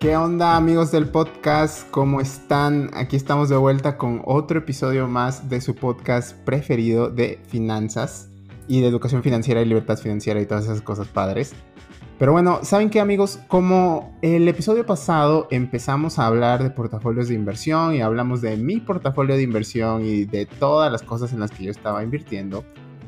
¿Qué onda amigos del podcast? ¿Cómo están? Aquí estamos de vuelta con otro episodio más de su podcast preferido de finanzas y de educación financiera y libertad financiera y todas esas cosas padres. Pero bueno, ¿saben qué amigos? Como el episodio pasado empezamos a hablar de portafolios de inversión y hablamos de mi portafolio de inversión y de todas las cosas en las que yo estaba invirtiendo,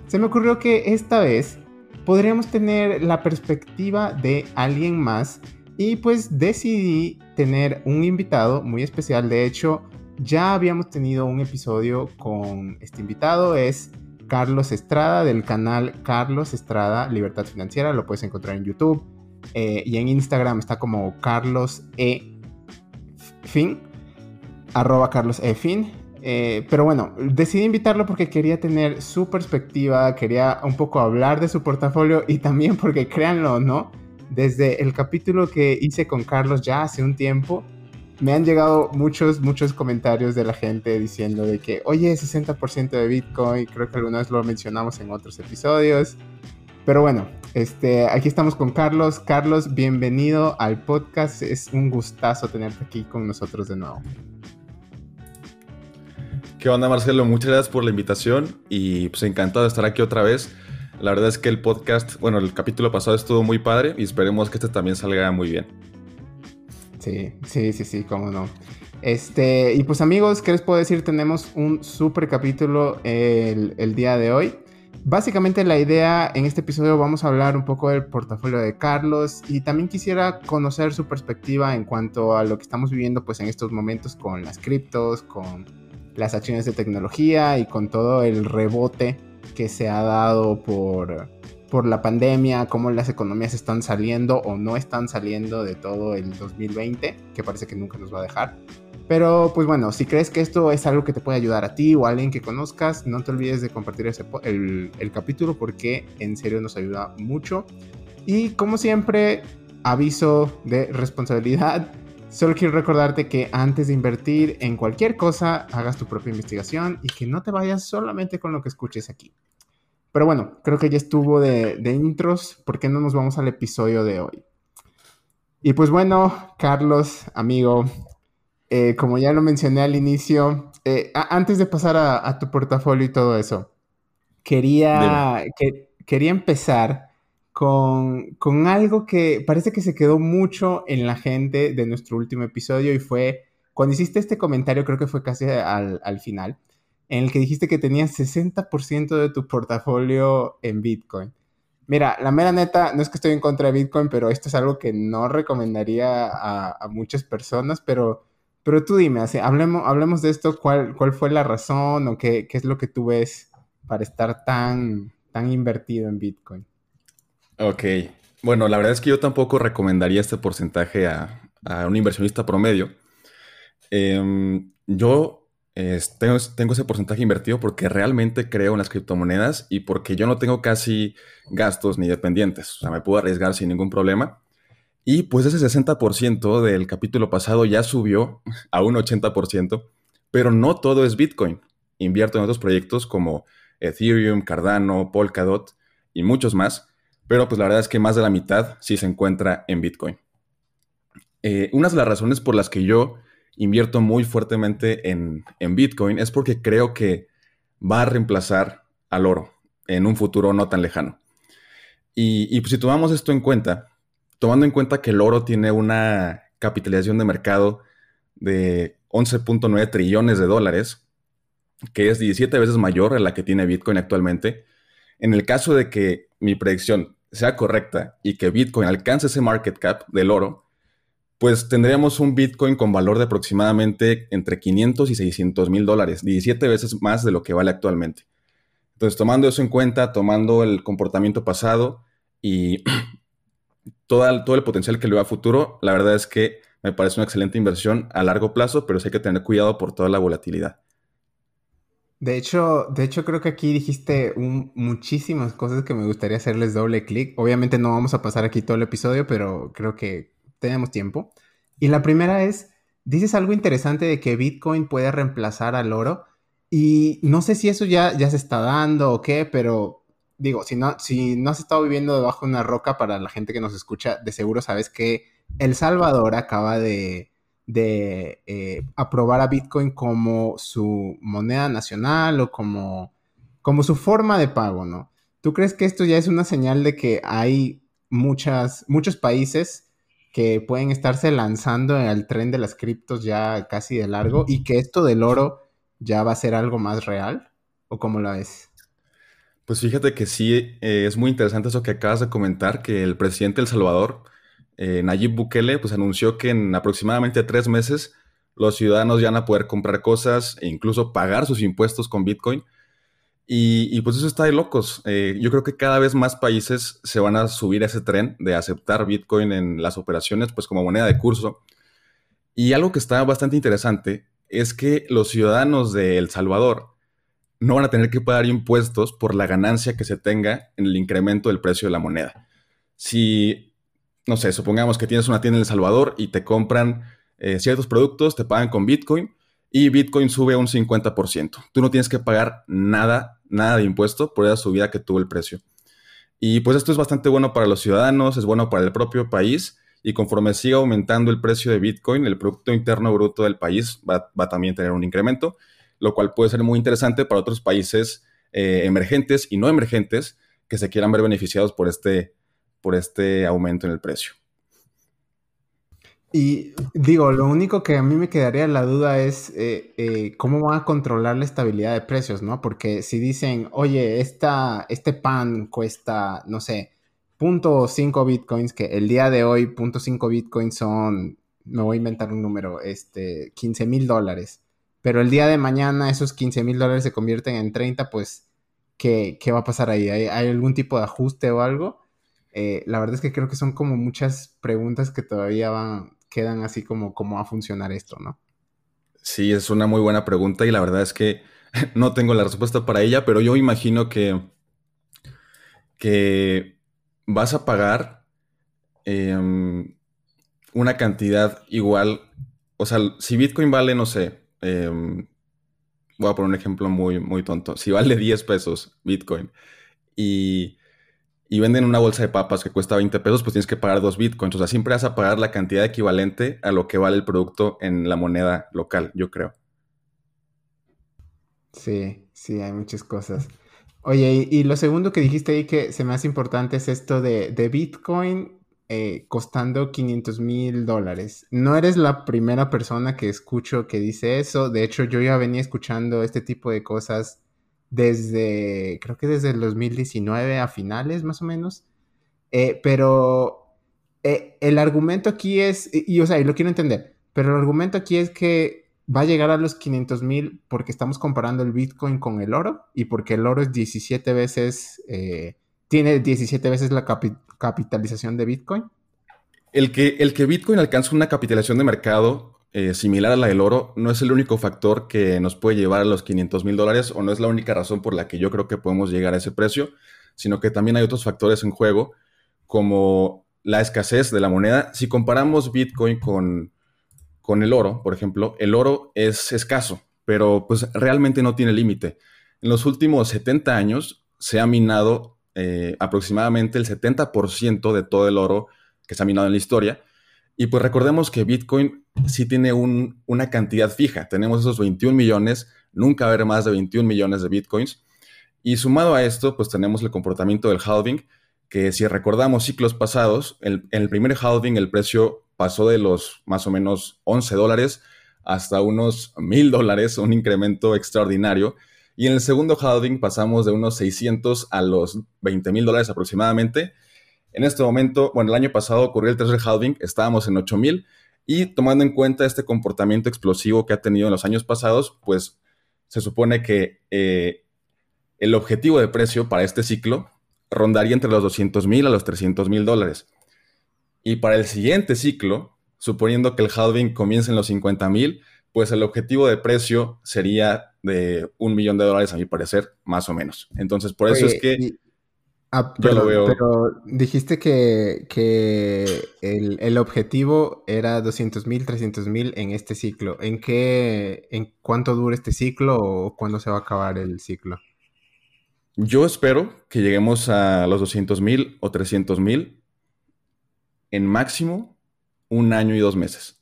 se me ocurrió que esta vez podríamos tener la perspectiva de alguien más y pues decidí tener un invitado muy especial. De hecho, ya habíamos tenido un episodio con este invitado. Es Carlos Estrada del canal Carlos Estrada Libertad Financiera. Lo puedes encontrar en YouTube. Eh, y en Instagram está como Carlos E. Fin. Arroba Carlos E. Fin. Eh, pero bueno, decidí invitarlo porque quería tener su perspectiva, quería un poco hablar de su portafolio y también porque créanlo o no, desde el capítulo que hice con Carlos ya hace un tiempo, me han llegado muchos, muchos comentarios de la gente diciendo de que, oye, 60% de Bitcoin, creo que alguna vez lo mencionamos en otros episodios. Pero bueno, este, aquí estamos con Carlos. Carlos, bienvenido al podcast. Es un gustazo tenerte aquí con nosotros de nuevo. ¿Qué onda, Marcelo? Muchas gracias por la invitación y pues encantado de estar aquí otra vez. La verdad es que el podcast, bueno, el capítulo pasado estuvo muy padre y esperemos que este también salga muy bien. Sí, sí, sí, sí, cómo no. Este, y pues amigos, ¿qué les puedo decir? Tenemos un super capítulo el, día de hoy. Básicamente la idea en este episodio vamos a hablar un poco del portafolio de Carlos y también quisiera conocer su perspectiva en cuanto a lo que estamos viviendo pues en estos momentos con las criptos, con las acciones de tecnología y con todo el rebote que se ha dado por, por la pandemia, cómo las economías están saliendo o no están saliendo de todo el 2020, que parece que nunca nos va a dejar. Pero pues bueno, si crees que esto es algo que te puede ayudar a ti o a alguien que conozcas, no te olvides de compartir ese, el, el capítulo porque en serio nos ayuda mucho. Y como siempre, aviso de responsabilidad. Solo quiero recordarte que antes de invertir en cualquier cosa, hagas tu propia investigación y que no te vayas solamente con lo que escuches aquí. Pero bueno, creo que ya estuvo de, intros. ¿Por qué no nos vamos al episodio de hoy? Y pues bueno, Carlos, amigo, eh, como ya lo mencioné al inicio, eh, antes de pasar a, tu portafolio y todo eso, quería, que, quería empezar con, con, algo que parece que se quedó mucho en la gente de nuestro último episodio y fue cuando hiciste este comentario, creo que fue casi al, al final, en el que dijiste que tenías 60% de tu portafolio en Bitcoin. Mira, la mera neta, no es que estoy en contra de Bitcoin, pero esto es algo que no recomendaría a, muchas personas, pero, pero tú dime, así, hablemos, hablemos de esto, ¿cuál, cuál fue la razón o qué, qué es lo que tú ves para estar tan, tan invertido en Bitcoin? Ok, bueno, la verdad es que yo tampoco recomendaría este porcentaje a, un inversionista promedio. Em, yo tengo, tengo, ese porcentaje invertido porque realmente creo en las criptomonedas y porque yo no tengo casi gastos ni dependientes. O sea, me puedo arriesgar sin ningún problema. Y pues ese 60% del capítulo pasado ya subió a un 80%, pero no todo es Bitcoin. Invierto en otros proyectos como Ethereum, Cardano, Polkadot y muchos más, pero pues la verdad es que más de la mitad sí se encuentra en Bitcoin. Eh, una de las razones por las que yo invierto muy fuertemente en, Bitcoin es porque creo que va a reemplazar al oro en un futuro no tan lejano. Y, pues si tomamos esto en cuenta, tomando en cuenta que el oro tiene una capitalización de mercado de 11.9 trillones de dólares, que es 17 veces mayor a la que tiene Bitcoin actualmente, en el caso de que mi predicción sea correcta y que Bitcoin alcance ese market cap del oro, pues tendríamos un Bitcoin con valor de aproximadamente entre 500 y 600 mil dólares, 17 veces más de lo que vale actualmente. Entonces, tomando eso en cuenta, tomando el comportamiento pasado y todo el, todo el potencial que le va a futuro, la verdad es que me parece una excelente inversión a largo plazo, pero sí hay que tener cuidado por toda la volatilidad. De hecho, de hecho creo que aquí dijiste muchísimas cosas que me gustaría hacerles doble clic. Obviamente no vamos a pasar aquí todo el episodio, pero creo que tenemos tiempo. Y la primera es, dices algo interesante de que Bitcoin puede reemplazar al oro. Y no sé si eso ya, ya se está dando o qué, pero digo, si no, si no has estado viviendo debajo de una roca, para la gente que nos escucha, de seguro sabes que El Salvador acaba de, de eh, aprobar a Bitcoin como su moneda nacional o como, como su forma de pago, ¿no? ¿Tú crees que esto ya es una señal de que hay muchas, muchos países que pueden estarse lanzando al tren de las criptos ya casi de largo y que esto del oro ya va a ser algo más real? ¿O cómo lo ves? Pues fíjate que sí, eh, es muy interesante eso que acabas de comentar, que el presidente de El Salvador, eh, Nayib Bukele, pues anunció que en aproximadamente tres meses los ciudadanos ya van a poder comprar cosas e incluso pagar sus impuestos con Bitcoin. Y, pues eso está de locos. Eh, yo creo que cada vez más países se van a subir a ese tren de aceptar Bitcoin en las operaciones, pues como moneda de curso. Y algo que está bastante interesante es que los ciudadanos de El Salvador no van a tener que pagar impuestos por la ganancia que se tenga en el incremento del precio de la moneda. Si, no sé, supongamos que tienes una tienda en El Salvador y te compran eh, ciertos productos, te pagan con Bitcoin y Bitcoin sube un 50%. Tú no tienes que pagar nada nada de impuesto por esa subida que tuvo el precio. Y pues esto es bastante bueno para los ciudadanos, es bueno para el propio país y conforme siga aumentando el precio de Bitcoin, el Producto Interno Bruto del país va, a también tener un incremento, lo cual puede ser muy interesante para otros países eh, emergentes y no emergentes que se quieran ver beneficiados por este, por este aumento en el precio. Y digo, lo único que a mí me quedaría la duda es eh, eh, cómo van a controlar la estabilidad de precios, ¿no? Porque si dicen, oye, esta, este pan cuesta, no sé, .5 bitcoins, que el día de hoy .5 bitcoins son, me voy a inventar un número, este, 15 mil dólares. Pero el día de mañana esos 15 mil dólares se convierten en 30, pues, ¿qué, ¿qué, va a pasar ahí? ¿Hay, algún tipo de ajuste o algo? Eh, la verdad es que creo que son como muchas preguntas que todavía van, quedan así como cómo va a funcionar esto, ¿no? Sí, es una muy buena pregunta y la verdad es que no tengo la respuesta para ella, pero yo imagino que, que vas a pagar em, una cantidad igual, o sea, si Bitcoin vale, no sé, em, voy a poner un ejemplo muy, muy tonto, si vale 10 pesos Bitcoin y y venden una bolsa de papas que cuesta 20 pesos, pues tienes que pagar dos bitcoins. O sea, siempre vas a pagar la cantidad equivalente a lo que vale el producto en la moneda local, yo creo. Sí, sí, hay muchas cosas. Oye, y, lo segundo que dijiste ahí que se me hace importante es esto de, Bitcoin eh, costando 500 mil dólares. No eres la primera persona que escucho que dice eso. De hecho, yo ya venía escuchando este tipo de cosas desde, creo que desde el 2019 a finales más o menos. Eh, pero eh, el argumento aquí es, y, o sea, y lo quiero entender, pero el argumento aquí es que va a llegar a los 500 mil porque estamos comparando el Bitcoin con el oro y porque el oro es 17 veces, eh, tiene 17 veces la capitalización de Bitcoin. El que, el que Bitcoin alcanza una capitalización de mercado eh, similar a la del oro no es el único factor que nos puede llevar a los 500 mil dólares o no es la única razón por la que yo creo que podemos llegar a ese precio, sino que también hay otros factores en juego como la escasez de la moneda. Si comparamos Bitcoin con, con el oro, por ejemplo, el oro es escaso, pero pues realmente no tiene límite. En los últimos 70 años se ha minado eh, aproximadamente el 70% de todo el oro que se ha minado en la historia y pues recordemos que Bitcoin sí tiene una cantidad fija. Tenemos esos 21 millones, nunca haber más de 21 millones de Bitcoins. Y sumado a esto, pues tenemos el comportamiento del halving, que si recordamos ciclos pasados, en el primer halving el precio pasó de los más o menos 11 dólares hasta unos 1000 dólares, un incremento extraordinario. Y en el segundo halving pasamos de unos 600 a los 20 mil dólares aproximadamente. En este momento, bueno, el año pasado ocurrió el tercer halving, estábamos en 8000 y tomando en cuenta este comportamiento explosivo que ha tenido en los años pasados, pues se supone que eh, el objetivo de precio para este ciclo rondaría entre los 200 mil a los 300 mil dólares. Y para el siguiente ciclo, suponiendo que el halving comience en los 50 mil, pues el objetivo de precio sería de un millón de dólares, a mi parecer, más o menos. Entonces, por eso es que... Ah, pero, pero dijiste que, el, objetivo era 200 mil, 300 mil en este ciclo. ¿En qué, en cuánto dura este ciclo o cuándo se va a acabar el ciclo? Yo espero que lleguemos a los 200 mil o 300 mil en máximo un año y dos meses.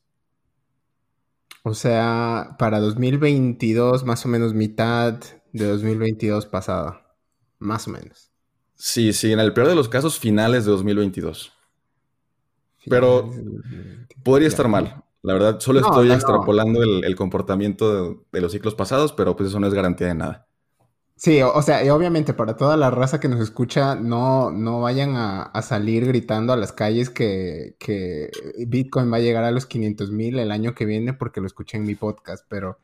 O sea, para 2022, más o menos mitad de 2022 pasada. Más o menos. Sí, sí, en el peor de los casos, finales de 2022. Pero podría estar mal. La verdad, solo estoy extrapolando El, comportamiento de, los ciclos pasados, pero pues eso no es garantía de nada. Sí, o, sea, y obviamente para toda la raza que nos escucha, no, no vayan a, salir gritando a las calles que, Bitcoin va a llegar a los 500 mil el año que viene porque lo escuché en mi podcast, pero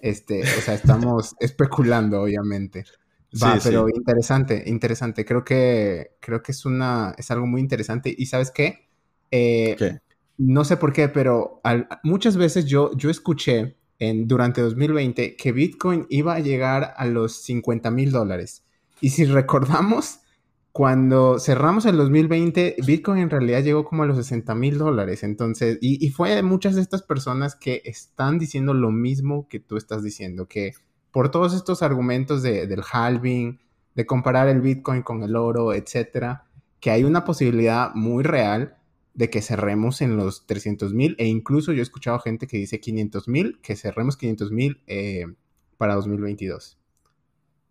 este, o sea, estamos especulando, obviamente. Va, pero interesante, interesante. Creo que, creo que es una, es algo muy interesante. ¿Y sabes qué? Eh, ¿Qué? No sé por qué, pero muchas veces yo, yo escuché en, durante 2020 que Bitcoin iba a llegar a los 50 mil dólares. Y si recordamos, cuando cerramos el 2020, Bitcoin en realidad llegó como a los 60 mil dólares. Entonces, y, y, fue muchas de estas personas que están diciendo lo mismo que tú estás diciendo, que por todos estos argumentos de, del halving, de comparar el Bitcoin con el oro, etcétera, que hay una posibilidad muy real de que cerremos en los 300 mil e incluso yo he escuchado gente que dice 500 mil, que cerremos 500 mil eh, para 2022.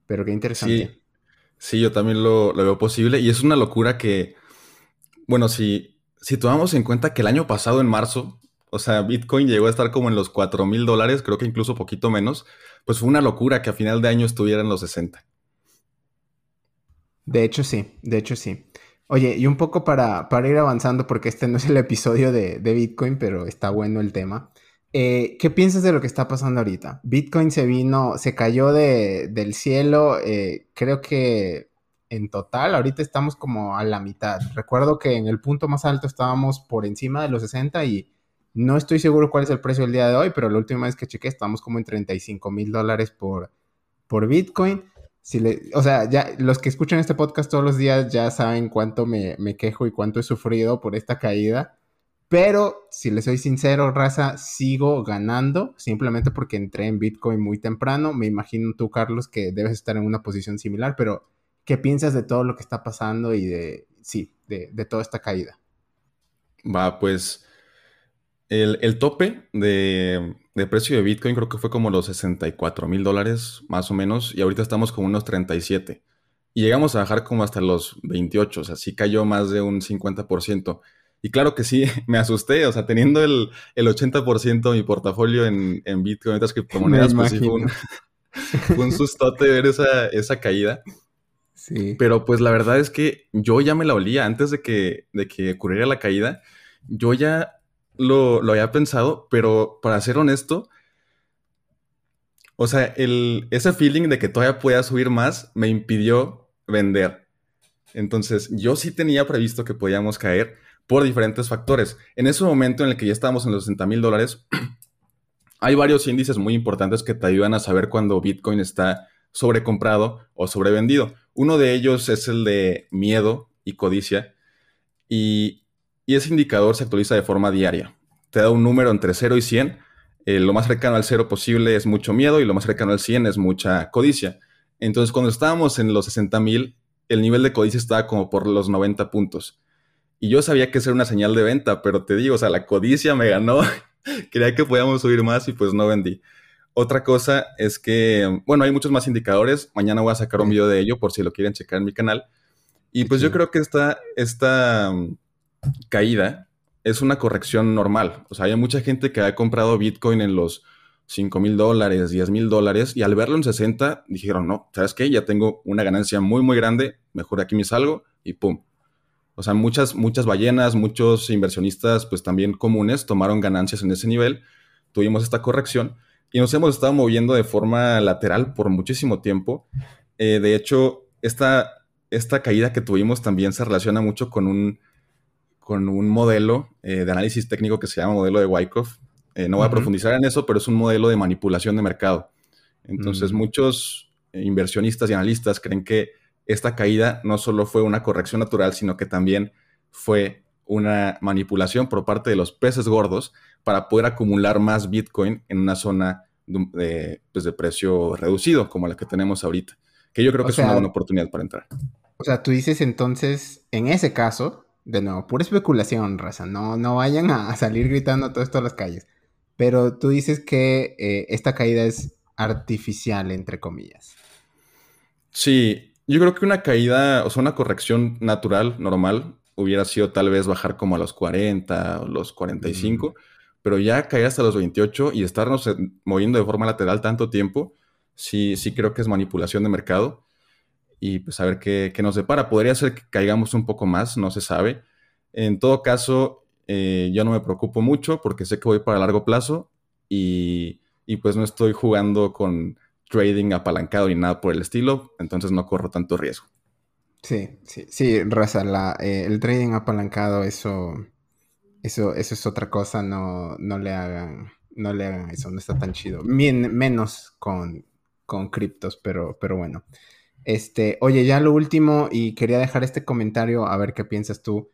Pero qué interesante. Sí, yo también lo, veo posible y es una locura que, bueno, si, si tomamos en cuenta que el año pasado en marzo, o sea, Bitcoin llegó a estar como en los 4 mil dólares, creo que incluso poquito menos, pues fue una locura que a final de año estuviera en los 60. De hecho, sí, de hecho, sí. Oye, y un poco para, para ir avanzando, porque este no es el episodio de, Bitcoin, pero está bueno el tema. Eh, ¿Qué piensas de lo que está pasando ahorita? Bitcoin se vino, se cayó del cielo, eh, creo que en total ahorita estamos como a la mitad. Recuerdo que en el punto más alto estábamos por encima de los 60 y no estoy seguro cuál es el precio del día de hoy, pero la última vez que chequé estamos como en 35 mil dólares por, por Bitcoin o sea, ya los que escuchan este podcast todos los días ya saben cuánto me, quejo y cuánto he sufrido por esta caída. Pero, si les soy sincero, raza, sigo ganando simplemente porque entré en Bitcoin muy temprano. Me imagino tú, Carlos, que debes estar en una posición similar, pero ¿qué piensas de todo lo que está pasando y de, sí, de, de toda esta caída? Va, pues el, tope de, precio de Bitcoin creo que fue como los 64 mil dólares, más o menos, y ahorita estamos como unos 37. Y llegamos a bajar como hasta los 28, o sea, sí cayó más de un 50%. Y claro que sí, me asusté, o sea, teniendo el, 80% de mi portafolio en, en Bitcoin y otras criptomonedas, pues sí fue un, fue un sustote ver esa, esa caída. Sí. Pero pues la verdad es que yo ya me la olía antes de que, de que ocurriera la caída. Yo ya lo, había pensado, pero para ser honesto, o sea, el, ese feeling de que todavía pueda subir más me impidió vender. Entonces, yo sí tenía previsto que podíamos caer por diferentes factores. En ese momento en el que ya estábamos en los 60 mil dólares, hay varios índices muy importantes que te ayudan a saber cuando Bitcoin está sobrecomprado o sobrevendido. Uno de ellos es el de miedo y codicia. Y y ese indicador se actualiza de forma diaria. Te da un número entre 0 y 100. Eh, lo más cercano al 0 posible es mucho miedo y lo más cercano al 100 es mucha codicia. Entonces, cuando estábamos en los 60 mil, el nivel de codicia estaba como por los 90 puntos. Y yo sabía que era una señal de venta, pero te digo, o sea, la codicia me ganó. Creía que podíamos subir más y pues no vendí. Otra cosa es que, bueno, hay muchos más indicadores. Mañana voy a sacar un video de ello por si lo quieren checar en mi canal. Y pues yo creo que esta, esta caída es una corrección normal. O sea, hay mucha gente que ha comprado Bitcoin en los 5 mil dólares, 10 mil dólares, y al verlo en 60 dijeron, no, ¿sabes qué? Ya tengo una ganancia muy, muy grande, mejor aquí me salgo y pum. O sea, muchas, muchas ballenas, muchos inversionistas, pues también comunes, tomaron ganancias en ese nivel. Tuvimos esta corrección y nos hemos estado moviendo de forma lateral por muchísimo tiempo. Eh, de hecho, esta, esta caída que tuvimos también se relaciona mucho con un con un modelo eh, de análisis técnico que se llama modelo de Wyckoff. Eh, no voy a profundizar en eso, pero es un modelo de manipulación de mercado. Entonces, mm. muchos eh, inversionistas y analistas creen que esta caída no solo fue una corrección natural, sino que también fue una manipulación por parte de los peces gordos para poder acumular más Bitcoin en una zona de, pues, de precio reducido, como la que tenemos ahorita. que yo creo que es una buena oportunidad para entrar. O sea, tú dices entonces, en ese caso, de nuevo, pura especulación, raza, no, no vayan a salir gritando todo esto a las calles, pero tú dices que eh, esta caída es artificial, entre comillas. Sí, yo creo que una caída, o sea, una corrección natural, normal, hubiera sido tal vez bajar como a los 40 o los 45, pero ya caer hasta los 28 y estarnos moviendo de forma lateral tanto tiempo, sí, sí creo que es manipulación de mercado. Y pues a ver qué, nos depara. Podría ser que caigamos un poco más, no se sabe. En todo caso, eh, yo no me preocupo mucho porque sé que voy para largo plazo y, y pues no estoy jugando con trading apalancado ni nada por el estilo, entonces no corro tanto riesgo. Sí, sí, sí, Raza, la, eh, el trading apalancado, eso, eso, eso es otra cosa, no, no le hagan, no le hagan eso, no está tan chido. menos con, con criptos, pero, pero bueno. Este, oye, ya lo último, y quería dejar este comentario a ver qué piensas tú.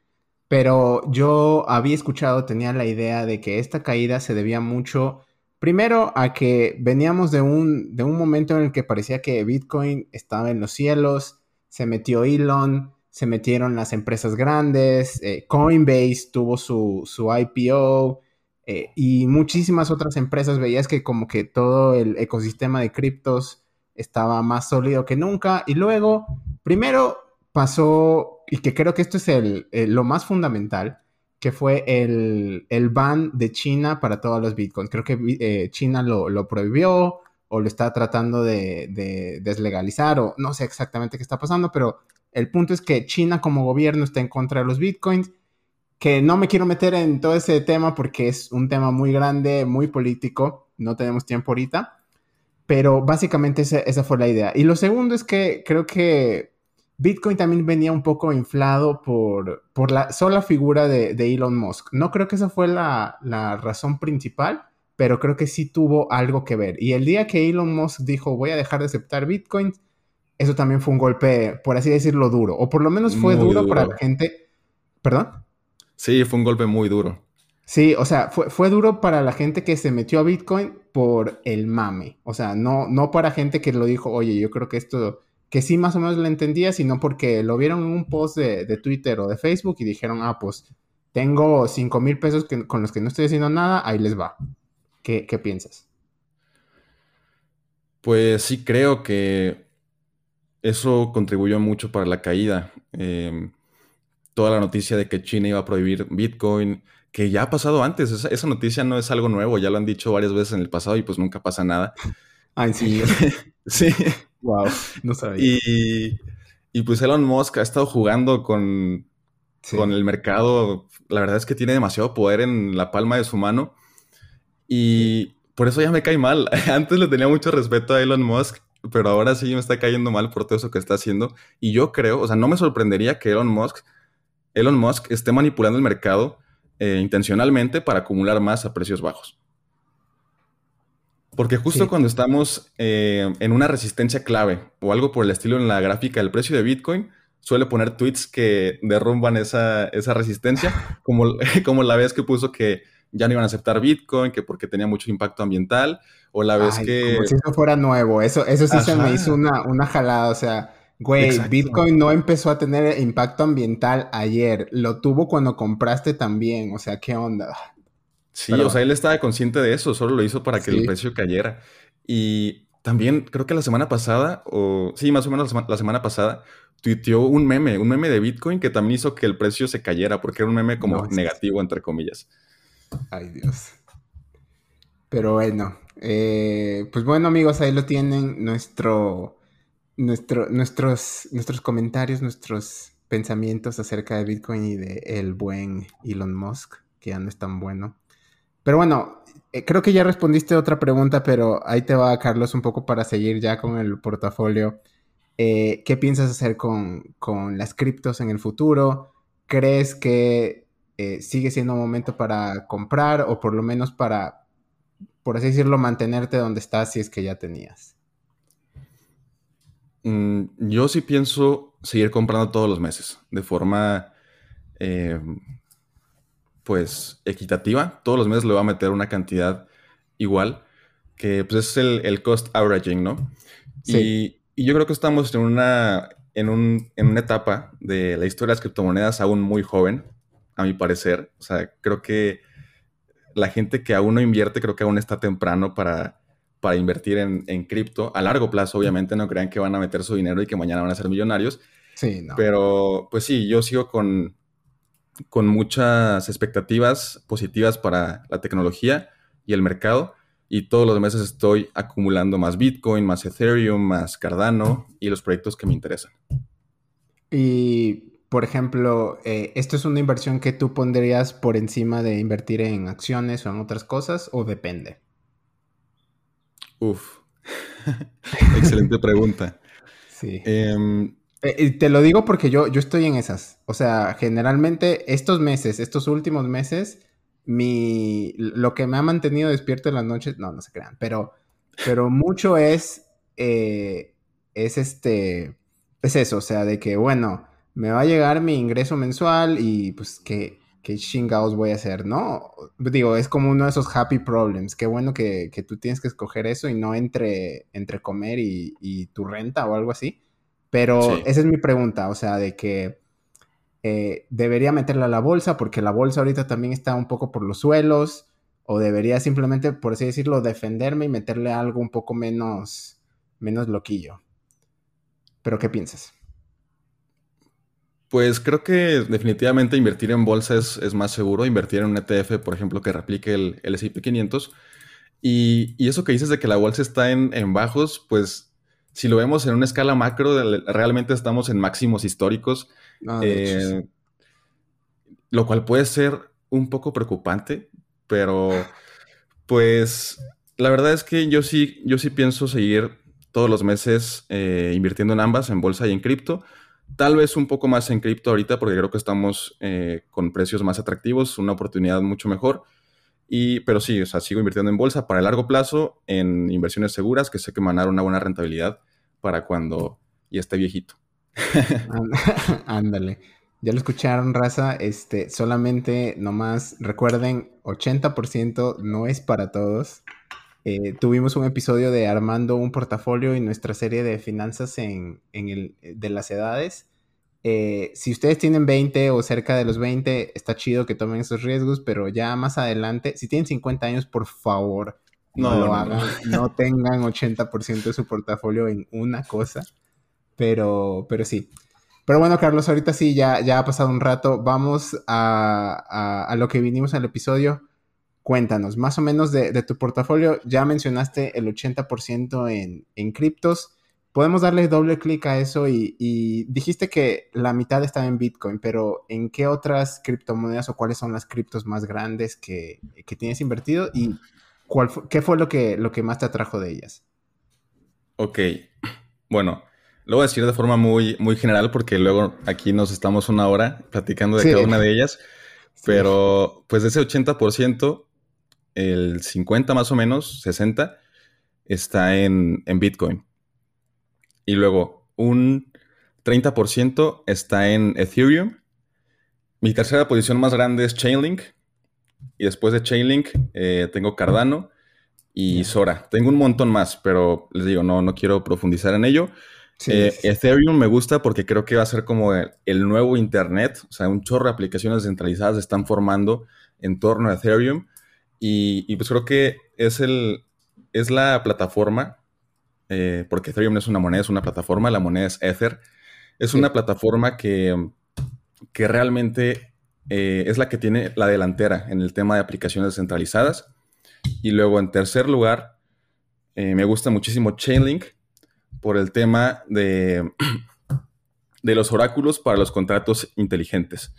Pero yo había escuchado, tenía la idea de que esta caída se debía mucho, primero, a que veníamos de un, de un momento en el que parecía que Bitcoin estaba en los cielos, se metió Elon, se metieron las empresas grandes, eh, Coinbase tuvo su, su IPO eh, y muchísimas otras empresas. Veías que como que todo el ecosistema de criptos estaba más sólido que nunca. Y luego, primero pasó, y que creo que esto es el, lo más fundamental, que fue el, el, ban de China para todos los bitcoins. Creo que eh, China lo, lo prohibió o lo está tratando de, deslegalizar o no sé exactamente qué está pasando, pero el punto es que China como gobierno está en contra de los bitcoins, que no me quiero meter en todo ese tema porque es un tema muy grande, muy político, no tenemos tiempo ahorita, pero básicamente esa, fue la idea. Y lo segundo es que creo que Bitcoin también venía un poco inflado por, por la sola figura de, Elon Musk. No creo que esa fue la, la razón principal, pero creo que sí tuvo algo que ver. Y el día que Elon Musk dijo voy a dejar de aceptar Bitcoin, eso también fue un golpe, por así decirlo, duro. O por lo menos fue duro, para la gente. ¿Perdón? Sí, fue un golpe muy duro. Sí, o sea, fue, fue, duro para la gente que se metió a Bitcoin por el mame. O sea, no, no para gente que lo dijo, oye, yo creo que esto, que sí más o menos lo entendía, sino porque lo vieron en un post de, de Twitter o de Facebook y dijeron, ah, pues tengo 5 mil pesos con los que no estoy haciendo nada, ahí les va. ¿Qué, piensas? Pues sí creo que eso contribuyó mucho para la caída. Em, toda la noticia de que China iba a prohibir Bitcoin, que ya ha pasado antes, esa, noticia no es algo nuevo, ya lo han dicho varias veces en el pasado y pues nunca pasa nada. Ah, sí. sí. Wow, no sabía. Y, y, pues Elon Musk ha estado jugando con, con el mercado. La verdad es que tiene demasiado poder en la palma de su mano. Y por eso ya me cae mal. Antes le tenía mucho respeto a Elon Musk, pero ahora sí me está cayendo mal por todo eso que está haciendo. Y yo creo, o sea, no me sorprendería que Elon Musk, Elon Musk esté manipulando el mercado eh, intencionalmente para acumular más a precios bajos. Porque justo cuando estamos eh, en una resistencia clave o algo por el estilo en la gráfica del precio de Bitcoin, suele poner tweets que derrumban esa, esa resistencia, como, como la vez que puso que ya no iban a aceptar Bitcoin, que porque tenía mucho impacto ambiental, o la vez que... Como si eso fuera nuevo, eso, eso sí se me hizo una, una jalada, o sea, güey, Bitcoin no empezó a tener impacto ambiental ayer, lo tuvo cuando compraste también, o sea, ¿qué onda? Sí, o sea, él estaba consciente de eso, solo lo hizo para que el precio cayera. Y también creo que la semana pasada, o sí, más o menos la semana, pasada, tuiteó un meme, un meme de Bitcoin que también hizo que el precio se cayera, porque era un meme como negativo, entre comillas. Ay, Dios. Pero bueno, eh, pues bueno amigos, ahí lo tienen, nuestro, nuestro, nuestros, nuestros comentarios, nuestros pensamientos acerca de Bitcoin y de el buen Elon Musk, que ya no es tan bueno. Pero bueno, eh, creo que ya respondiste otra pregunta, pero ahí te va, Carlos, un poco para seguir ya con el portafolio. Eh, ¿Qué piensas hacer con, con las criptos en el futuro? ¿Crees que eh, sigue siendo un momento para comprar o por lo menos para, por así decirlo, mantenerte donde estás si es que ya tenías? Mm, yo sí pienso seguir comprando todos los meses de forma, eh, pues, equitativa. Todos los meses le voy a meter una cantidad igual, que pues es el, cost averaging, ¿no? Sí. y yo creo que estamos en una, en, un, en una etapa de la historia de las criptomonedas aún muy joven, a mi parecer. O sea, creo que la gente que aún no invierte, creo que aún está temprano para, para invertir en, en cripto. A largo plazo, obviamente, no crean que van a meter su dinero y que mañana van a ser millonarios. Sí, no. Pero, pues sí, yo sigo con, con muchas expectativas positivas para la tecnología y el mercado. Y todos los meses estoy acumulando más Bitcoin, más Ethereum, más Cardano y los proyectos que me interesan. Y, por ejemplo, eh, ¿esto es una inversión que tú pondrías por encima de invertir en acciones o en otras cosas o depende? Uf, excelente pregunta. Sí. Em, eh, te lo digo porque yo, yo estoy en esas. O sea, generalmente estos meses, estos últimos meses, mi, lo que me ha mantenido despierto en las noches, no, no se crean, pero, pero mucho es, eh, es este, es eso, o sea, de que, bueno, me va a llegar mi ingreso mensual y pues que, qué chingados voy a hacer, ¿no? Digo, es como uno de esos happy problems. Qué bueno que, que tú tienes que escoger eso y no entre, entre comer y, y tu renta o algo así. Pero esa es mi pregunta, o sea, de que eh, debería meterla a la bolsa porque la bolsa ahorita también está un poco por los suelos, o debería simplemente, por así decirlo, defenderme y meterle algo un poco menos, menos loquillo. ¿Pero qué piensas? Pues creo que definitivamente invertir en bolsa es, más seguro, invertir en un ETF, por ejemplo, que replique el, el S&P 500. Y, y, eso que dices de que la bolsa está en, en bajos, pues si lo vemos en una escala macro, realmente estamos en máximos históricos, ah, eh, lo cual puede ser un poco preocupante, pero pues la verdad es que yo sí, yo sí pienso seguir todos los meses eh, invirtiendo en ambas, en bolsa y en cripto. Tal vez un poco más en cripto ahorita porque creo que estamos eh, con precios más atractivos, una oportunidad mucho mejor. Y, pero sí, o sea, sigo invirtiendo en bolsa para el largo plazo, en inversiones seguras que sé que dar una buena rentabilidad para cuando ya esté viejito. Ándale. Ya lo escucharon, raza. Este, solamente nomás recuerden, 80% no es para todos. Eh, tuvimos un episodio de armando un portafolio y nuestra serie de finanzas en, el, de las edades. Eh, si ustedes tienen 20 o cerca de los 20, está chido que tomen esos riesgos, pero ya más adelante, si tienen 50 años, por favor, no, lo hagan, no, tengan 80% de su portafolio en una cosa, pero, pero sí. Pero bueno, Carlos, ahorita sí, ya, ya ha pasado un rato. Vamos a, a, lo que vinimos al episodio. Cuéntanos, más o menos de, de tu portafolio. Ya mencionaste el 80% en, en criptos podemos darle doble clic a eso y, dijiste que la mitad está en Bitcoin, pero ¿en qué otras criptomonedas o cuáles son las criptos más grandes que, tienes invertido y cuál qué fue lo que, lo que más te atrajo de ellas? Ok, bueno, lo voy a decir de forma muy, muy general porque luego aquí nos estamos una hora platicando de cada una de ellas, pero pues de ese 80%, el 50 más o menos, 60, está en, en Bitcoin. Y luego un 30% está en Ethereum. Mi tercera posición más grande es Chainlink. Y después de Chainlink eh, tengo Cardano y Sora. Tengo un montón más, pero les digo, no, no quiero profundizar en ello. Eh, Ethereum me gusta porque creo que va a ser como el, nuevo Internet. O sea, un chorro de aplicaciones descentralizadas se están formando en torno a Ethereum. Y, y pues creo que es, el, es la plataforma eh, porque Ethereum no es una moneda, es una plataforma, la moneda es Ether. Es una plataforma que, que realmente eh, es la que tiene la delantera en el tema de aplicaciones descentralizadas. Y luego, en tercer lugar, eh, me gusta muchísimo Chainlink por el tema de, de los oráculos para los contratos inteligentes.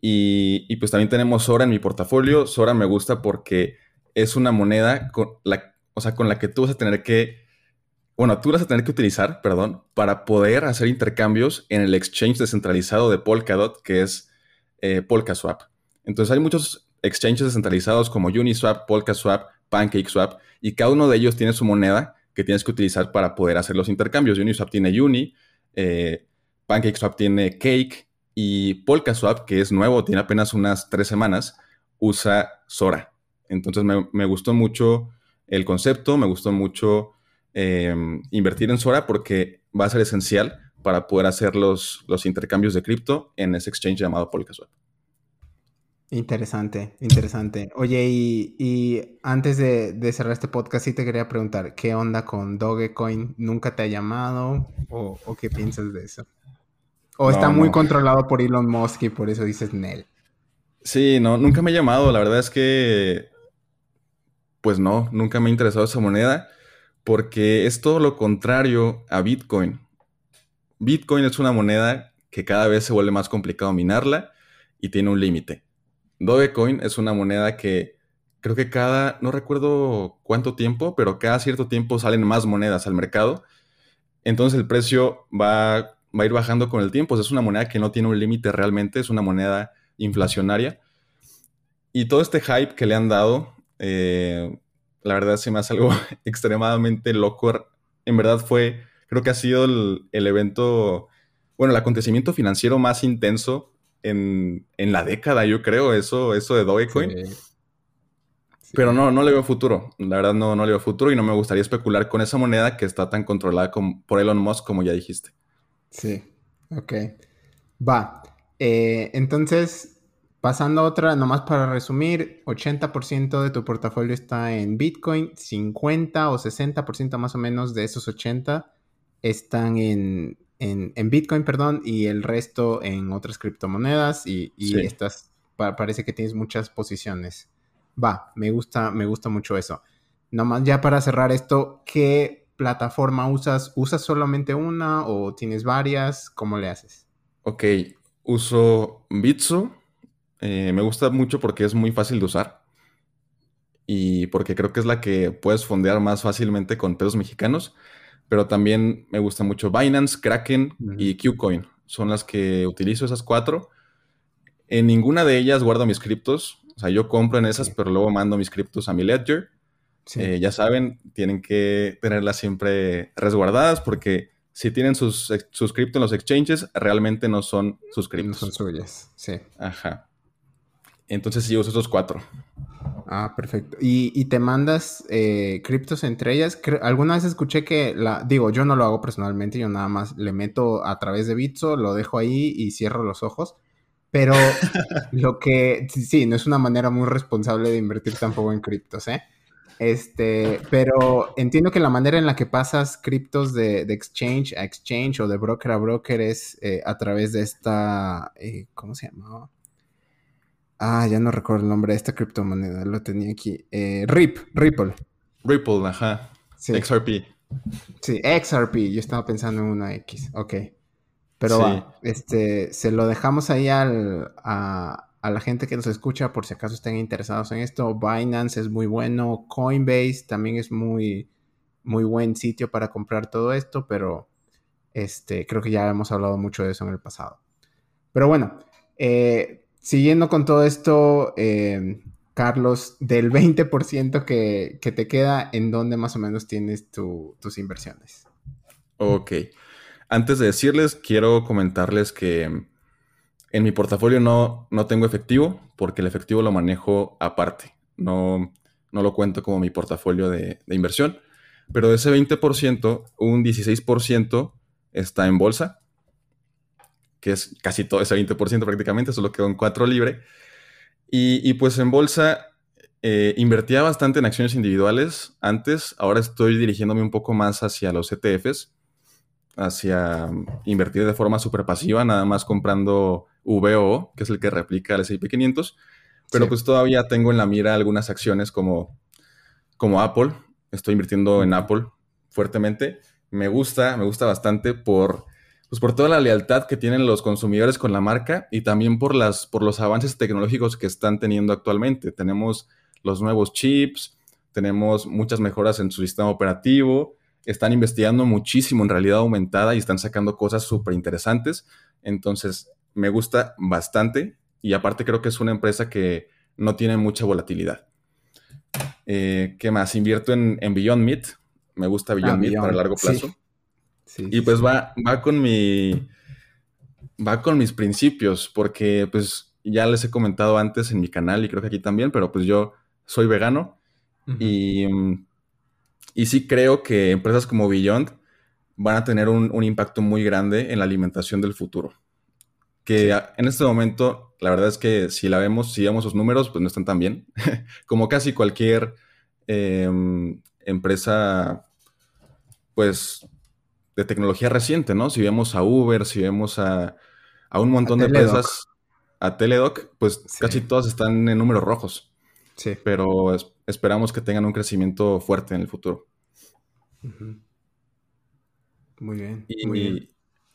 Y, pues también tenemos Sora en mi portafolio. Sora me gusta porque es una moneda con la, o sea, con la que tú vas a tener que bueno, tú vas a tener que utilizar, perdón, para poder hacer intercambios en el exchange descentralizado de Polkadot, que es eh, PolkaSwap. Entonces hay muchos exchanges descentralizados como Uniswap, PolkaSwap, PancakeSwap, y cada uno de ellos tiene su moneda que tienes que utilizar para poder hacer los intercambios. Uniswap tiene Uni, eh, PancakeSwap tiene Cake, y PolkaSwap, que es nuevo, tiene apenas unas tres semanas, usa Sora. Entonces me, gustó mucho el concepto, me gustó mucho Em, invertir en Sora porque va a ser esencial para poder hacer los, los intercambios de cripto en ese exchange llamado Polkaswap. Interesante, interesante. Oye, y, antes de, cerrar este podcast, sí te quería preguntar, ¿qué onda con Dogecoin? ¿Nunca te ha llamado? ¿O, qué piensas de eso? ¿O está muy controlado por Elon Musk y por eso dices Nel? Sí, no, nunca me ha llamado. La verdad es que, pues no, nunca me ha interesado esa moneda porque es todo lo contrario a Bitcoin. Bitcoin es una moneda que cada vez se vuelve más complicado minarla y tiene un límite. Dogecoin es una moneda que creo que cada, no recuerdo cuánto tiempo, pero cada cierto tiempo salen más monedas al mercado. Entonces el precio va, a ir bajando con el tiempo. es una moneda que no tiene un límite realmente, es una moneda inflacionaria. Y todo este hype que le han dado, eh, la verdad se me hace algo extremadamente loco. En verdad fue, creo que ha sido el, el evento, bueno, el acontecimiento financiero más intenso en, la década, yo creo, eso, eso de Dogecoin. Pero no, no le veo futuro. La verdad no, no le veo futuro y no me gustaría especular con esa moneda que está tan controlada por Elon Musk como ya dijiste. Sí, ok. Va. Eh, entonces, pasando a otra, nomás para resumir, 80% de tu portafolio está en Bitcoin, 50 o 60% más o menos de esos 80 están en en, Bitcoin, perdón, y el resto en otras criptomonedas y, estas parece que tienes muchas posiciones. Va, me gusta, me gusta mucho eso. Nomás ya para cerrar esto, ¿qué plataforma usas? ¿Usas solamente una o tienes varias? ¿Cómo le haces? Ok, uso Bitso. Eh, me gusta mucho porque es muy fácil de usar. Y porque creo que es la que puedes fondear más fácilmente con pesos mexicanos pero también me gusta mucho Binance, Kraken y Qcoin. Son las que utilizo, esas cuatro. En ninguna de ellas guardo mis criptos. O sea, yo compro en esas, pero luego mando mis criptos a mi ledger. Eh, ya saben, tienen que tenerlas siempre resguardadas porque si tienen sus, sus criptos en los exchanges, realmente no son sus criptos. No son suyas, sí. Ajá. Entonces sí uso esos cuatro. Ah, perfecto. ¿Y, te mandas eh, criptos entre ellas? Alguna vez escuché que, la, digo, yo no lo hago personalmente, yo nada más le meto a través de Bitso, lo dejo ahí y cierro los ojos. Pero lo que, sí, no es una manera muy responsable de invertir tampoco en criptos, ¿eh? Este, pero entiendo que la manera en la que pasas criptos de, exchange a exchange o de broker a broker es eh, a través de esta, eh, ¿cómo se llamaba? Ah, ya no recuerdo el nombre de esta criptomoneda, lo tenía aquí. Eh, RIP, Ripple. Ripple, ajá. XRP. Sí, XRP, yo estaba pensando en una X, ok. Pero este, se lo dejamos ahí al, a, la gente que nos escucha por si acaso estén interesados en esto. Binance es muy bueno, Coinbase también es muy, muy buen sitio para comprar todo esto, pero este, creo que ya hemos hablado mucho de eso en el pasado. Pero bueno, eh, siguiendo con todo esto, eh, Carlos, del 20% que, que, te queda, ¿en dónde más o menos tienes tus inversiones? Ok. Antes de decirles, quiero comentarles que en mi portafolio no, no tengo efectivo, porque el efectivo lo manejo aparte. No, no lo cuento como mi portafolio de, inversión. Pero de ese 20%, un 16% está en bolsa que es casi todo ese 20% prácticamente, solo quedó en 4 libre. Y, pues en bolsa eh, invertía bastante en acciones individuales antes, ahora estoy dirigiéndome un poco más hacia los ETFs, hacia mm, invertir de forma súper pasiva, nada más comprando VO, que es el que replica el S&P 500, pero pues todavía tengo en la mira algunas acciones como, como Apple, estoy invirtiendo en Apple fuertemente, me gusta, me gusta bastante por pues por toda la lealtad que tienen los consumidores con la marca y también por, las, por los avances tecnológicos que están teniendo actualmente. Tenemos los nuevos chips, tenemos muchas mejoras en su sistema operativo, están investigando muchísimo en realidad aumentada y están sacando cosas súper interesantes. Entonces, me gusta bastante y aparte creo que es una empresa que no tiene mucha volatilidad. Eh, ¿Qué más? Invierto en, Beyond Meat. Me gusta Beyond ah, Meat para largo plazo y pues va, va con mi. Va con mis principios, porque pues ya les he comentado antes en mi canal y creo que aquí también, pero pues yo soy vegano y, y sí creo que empresas como Beyond van a tener un, impacto muy grande en la alimentación del futuro. Que en este momento, la verdad es que si la vemos, si vemos sus números, pues no están tan bien. Como casi cualquier em, empresa, pues, de tecnología reciente, ¿no? Si vemos a Uber, si vemos a, un montón de empresas, a Teledoc, pues casi todas están en números rojos. Sí. Pero esperamos que tengan un crecimiento fuerte en el futuro. Muy bien. Y,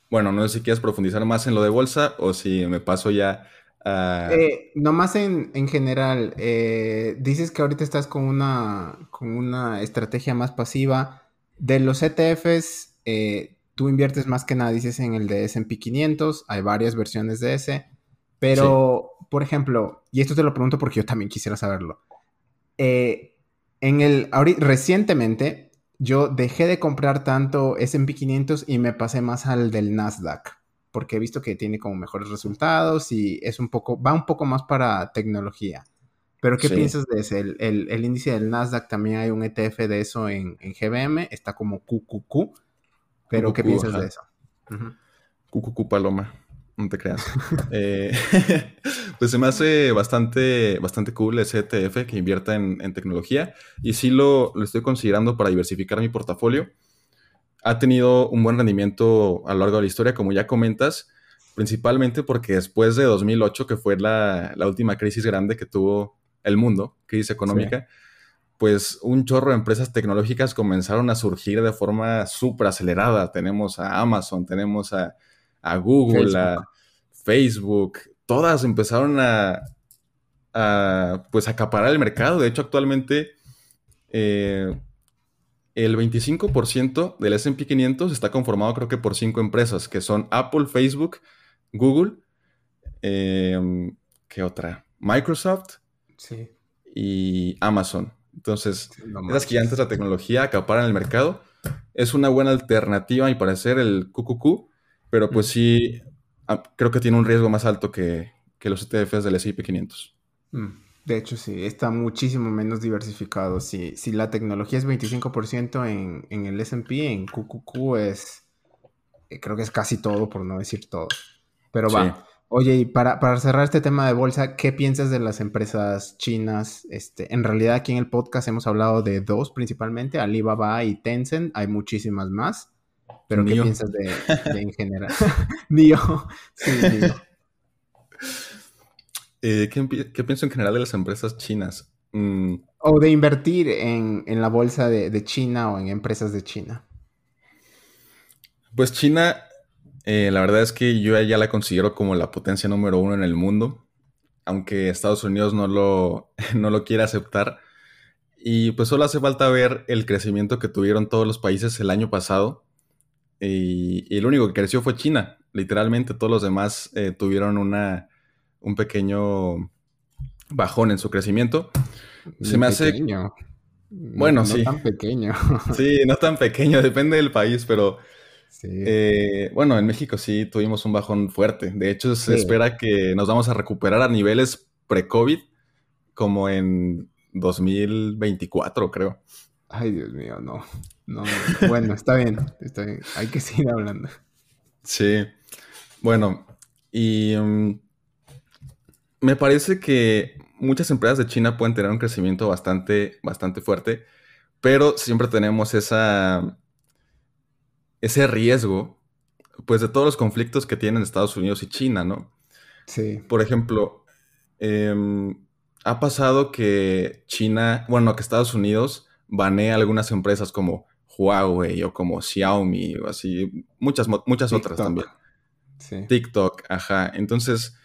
bueno, no sé si quieres profundizar más en lo de bolsa o si me paso ya a... Eh, nomás en, en general, eh, dices que ahorita estás con una, con una estrategia más pasiva. De los ETFs, eh, tú inviertes más que nada, dices, en el de S&P 500. Hay varias versiones de ese. Pero, por ejemplo, y esto te lo pregunto porque yo también quisiera saberlo. en el, recientemente yo dejé de comprar tanto S&P 500 y me pasé más al del Nasdaq, porque he visto que tiene como mejores resultados y es un poco, va un poco más para tecnología. Pero ¿qué piensas de ese? El, índice del Nasdaq también hay un ETF de eso en, GBM, está como QQQ, pero ¿qué piensas de eso? QQQ Paloma. No te creas. Eh, pues se me hace bastante, bastante cool ese ETF que invierta en, tecnología y sí lo, lo, estoy considerando para diversificar mi portafolio. Ha tenido un buen rendimiento a lo largo de la historia, como ya comentas, principalmente porque después de 2008, que fue la, última crisis grande que tuvo el mundo, crisis económica, pues un chorro de empresas tecnológicas comenzaron a surgir de forma súper acelerada. Tenemos a Amazon, tenemos a a Google, a Facebook, todas empezaron a, pues acaparar el mercado. De hecho, actualmente eh, el 25% del S&P 500 está conformado creo que por cinco empresas, que son Apple, Facebook, Google, em, ¿qué otra? Microsoft y Amazon. Entonces, esas gigantes de la tecnología acaparan el mercado. Es una buena alternativa, a mi parecer, el QQQ pero pues sí, creo que tiene un riesgo más alto que, los ETFs del S&P 500. Mm, de hecho, sí, está muchísimo menos diversificado. Si, si la tecnología es 25% en, en el S&P, en QQQ es, eh, creo que es casi todo, por no decir todo. Pero va. Oye, y para, para, cerrar este tema de bolsa, ¿qué piensas de las empresas chinas? Este, en realidad aquí en el podcast hemos hablado de dos principalmente, Alibaba y Tencent, hay muchísimas más. Pero ¿qué piensas de, en general? Nio. sí, eh, ¿qué, pienso en general de las empresas chinas? Mm. O de invertir en, la bolsa de, China o en empresas de China. Pues China, eh, la verdad es que yo ya la considero como la potencia número uno en el mundo, aunque Estados Unidos no lo, no lo quiere aceptar. Y pues solo hace falta ver el crecimiento que tuvieron todos los países el año pasado y, el único que creció fue China. Literalmente todos los demás eh, tuvieron una, un pequeño bajón en su crecimiento. Se me hace... Bueno, no, sí. No tan pequeño. sí, no tan pequeño, depende del país, pero... Eh, bueno, en México sí tuvimos un bajón fuerte. De hecho, se espera que nos vamos a recuperar a niveles pre-COVID como en 2024, creo. Ay, Dios mío, no. No, bueno, está bien, está bien. Hay que seguir hablando. Sí. Bueno, y mm, me parece que muchas empresas de China pueden tener un crecimiento bastante, bastante fuerte, pero siempre tenemos esa, ese riesgo, pues, de todos los conflictos que tienen Estados Unidos y China, ¿no? Sí. Por ejemplo, em, ha pasado que China, bueno, que Estados Unidos banea algunas empresas como Huawei o como Xiaomi o así, muchas, muchas otras también. TikTok, ajá. Entonces,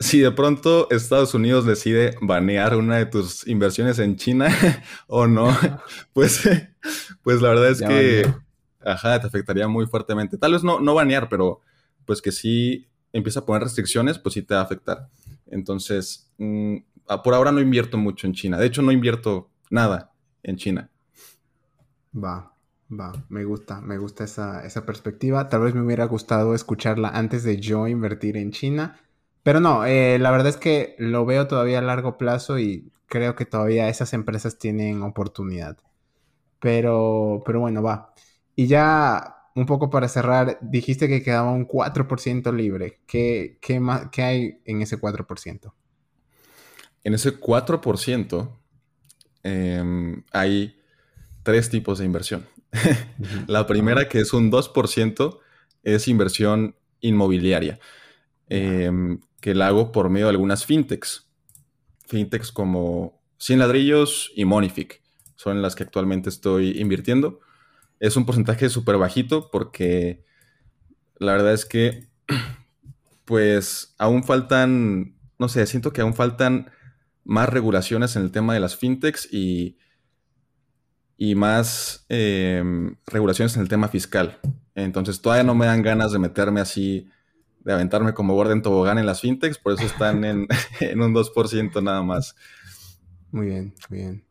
si de pronto Estados Unidos decide banear una de tus inversiones en China o no, pues, pues la verdad es que, ajá, te afectaría muy fuertemente. Tal vez no, no banear, pero pues que si empieza a poner restricciones, pues sí te va a afectar. Entonces, mm, ah, por ahora no invierto mucho en China. De hecho, no invierto nada en China. Va. Va, me gusta, me gusta esa, esa, perspectiva. Tal vez me hubiera gustado escucharla antes de yo invertir en China. Pero no, eh, la verdad es que lo veo todavía a largo plazo y creo que todavía esas empresas tienen oportunidad. Pero, pero bueno, va. Y ya un poco para cerrar, dijiste que quedaba un 4% libre. ¿Qué, qué, más, ¿Qué hay en ese 4%? En ese 4% em, hay tres tipos de inversión. la primera, que es un 2%, es inversión inmobiliaria, em, que la hago por medio de algunas fintechs. Fintechs como 100 ladrillos y Monific son las que actualmente estoy invirtiendo. Es un porcentaje súper bajito porque la verdad es que, pues, aún faltan, no sé, siento que aún faltan más regulaciones en el tema de las fintechs y, y más em, regulaciones en el tema fiscal. Entonces todavía no me dan ganas de meterme así, de aventarme como en tobogán en las fintechs, por eso están en, en un 2% nada más. Muy bien, muy bien.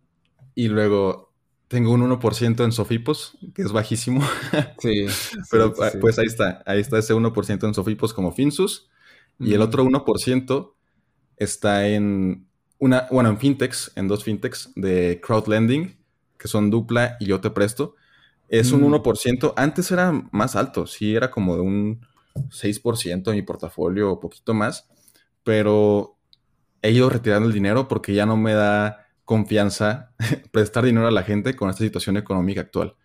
Y luego tengo un 1% en Sofipos, que es bajísimo. Sí. Pero pues ahí está, ahí está ese 1% en Sofipos como Finsus. Y el otro 1% está en una, bueno, en fintechs, en dos fintechs de crowdlending, que son Dupla y Yo Te Presto. Es un 1%. Mm. Antes era más alto, sí, era como de un 6% de mi portafolio o poquito más. Pero he ido retirando el dinero porque ya no me da confianza prestar dinero a la gente con esta situación económica actual.